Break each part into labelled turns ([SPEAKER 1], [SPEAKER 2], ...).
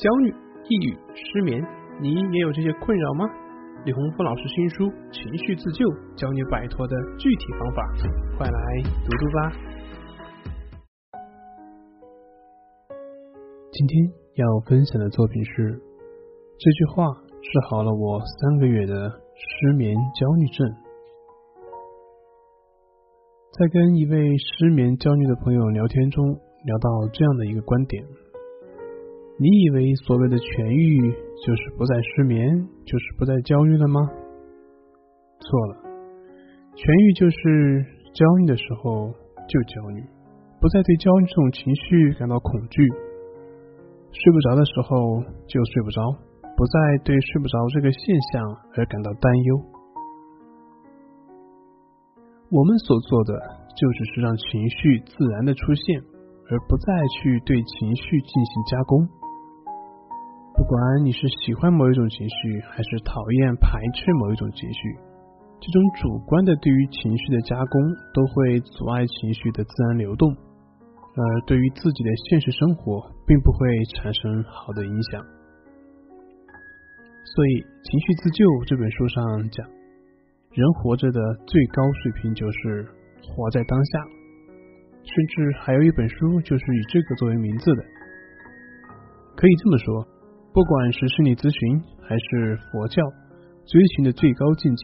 [SPEAKER 1] 焦虑、抑郁、失眠，你也有这些困扰吗？李洪福老师新书《情绪自救》，教你摆脱的具体方法，快来读读吧。今天要分享的作品是这句话治好了我三个月的失眠焦虑症。在跟一位失眠焦虑的朋友聊天中，聊到这样的一个观点：你以为所谓的痊愈就是不再失眠，就是不再焦虑了吗？错了，痊愈就是焦虑的时候就焦虑，不再对焦虑这种情绪感到恐惧。睡不着的时候就睡不着，不再对睡不着这个现象而感到担忧。我们所做的就只是让情绪自然的出现，而不再去对情绪进行加工。不管你是喜欢某一种情绪，还是讨厌排斥某一种情绪，这种主观的对于情绪的加工，都会阻碍情绪的自然流动。而对于自己的现实生活，并不会产生好的影响。所以，《情绪自救》这本书上讲，人活着的最高水平就是活在当下。甚至还有一本书就是以这个作为名字的。可以这么说，不管是心理咨询还是佛教，追寻的最高境界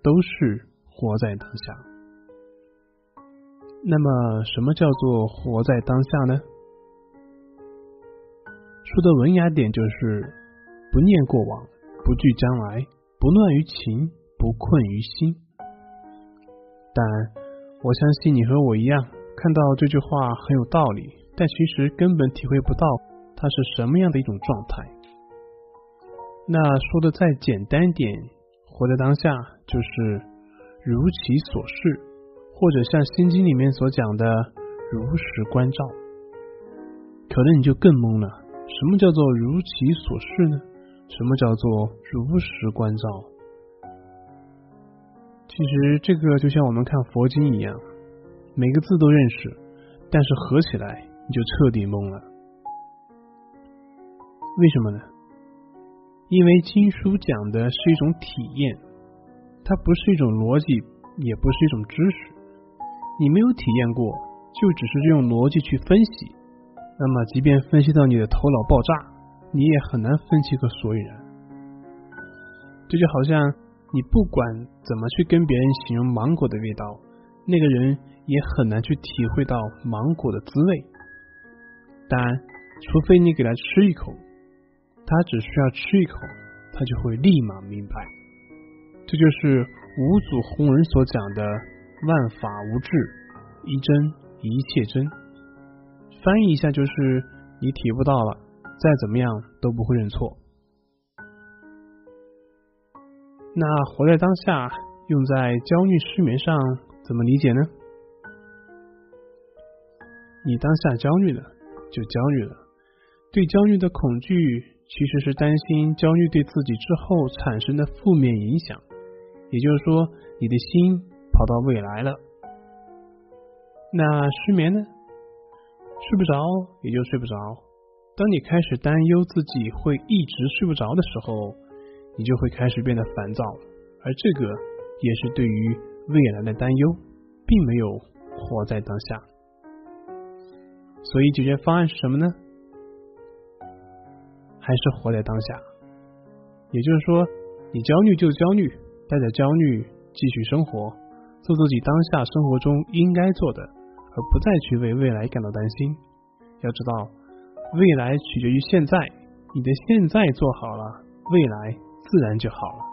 [SPEAKER 1] 都是活在当下。那么，什么叫做活在当下呢？说的文雅点，就是不念过往，不惧将来，不乱于情，不困于心。但我相信你和我一样，看到这句话很有道理，但其实根本体会不到它是什么样的一种状态。那说的再简单点，活在当下就是如其所是。或者像《心经》里面所讲的如实关照，可能你就更懵了。什么叫做如其所是呢？什么叫做如实关照？其实这个就像我们看佛经一样，每个字都认识，但是合起来你就彻底懵了。为什么呢？因为经书讲的是一种体验，它不是一种逻辑，也不是一种知识。你没有体验过，就只是用逻辑去分析，那么即便分析到你的头脑爆炸，你也很难分析个所以然。这就好像你不管怎么去跟别人形容芒果的味道，那个人也很难去体会到芒果的滋味。但除非你给他吃一口，他只需要吃一口，他就会立马明白。这就是五祖弘忍所讲的。万法无智，一真一切真。翻译一下就是：你体悟到了，再怎么样都不会认错。那活在当下，用在焦虑失眠上，怎么理解呢？你当下焦虑了，就焦虑了。对焦虑的恐惧，其实是担心焦虑对自己之后产生的负面影响。也就是说，你的心。跑到未来了，那失眠呢？睡不着也就睡不着。当你开始担忧自己会一直睡不着的时候，你就会开始变得烦躁，而这个也是对于未来的担忧，并没有活在当下。所以解决方案是什么呢？还是活在当下。也就是说，你焦虑就焦虑，带着焦虑继续生活。做自己当下生活中应该做的，而不再去为未来感到担心。要知道，未来取决于现在，你的现在做好了，未来自然就好了。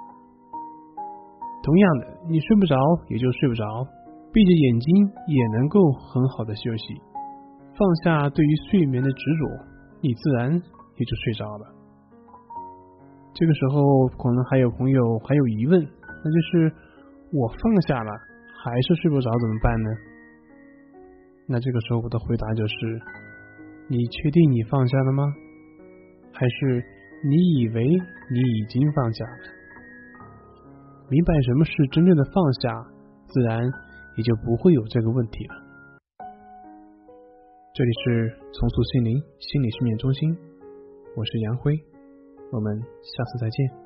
[SPEAKER 1] 同样的，你睡不着也就睡不着，闭着眼睛也能够很好的休息。放下对于睡眠的执着，你自然也就睡着了。这个时候，可能还有朋友还有疑问，那就是我放下了。还是睡不着怎么办呢？那这个时候我的回答就是：你确定你放下了吗？还是你以为你已经放下了？明白什么是真正的放下，自然也就不会有这个问题了。这里是重塑心灵心理训练中心，我是杨辉，我们下次再见。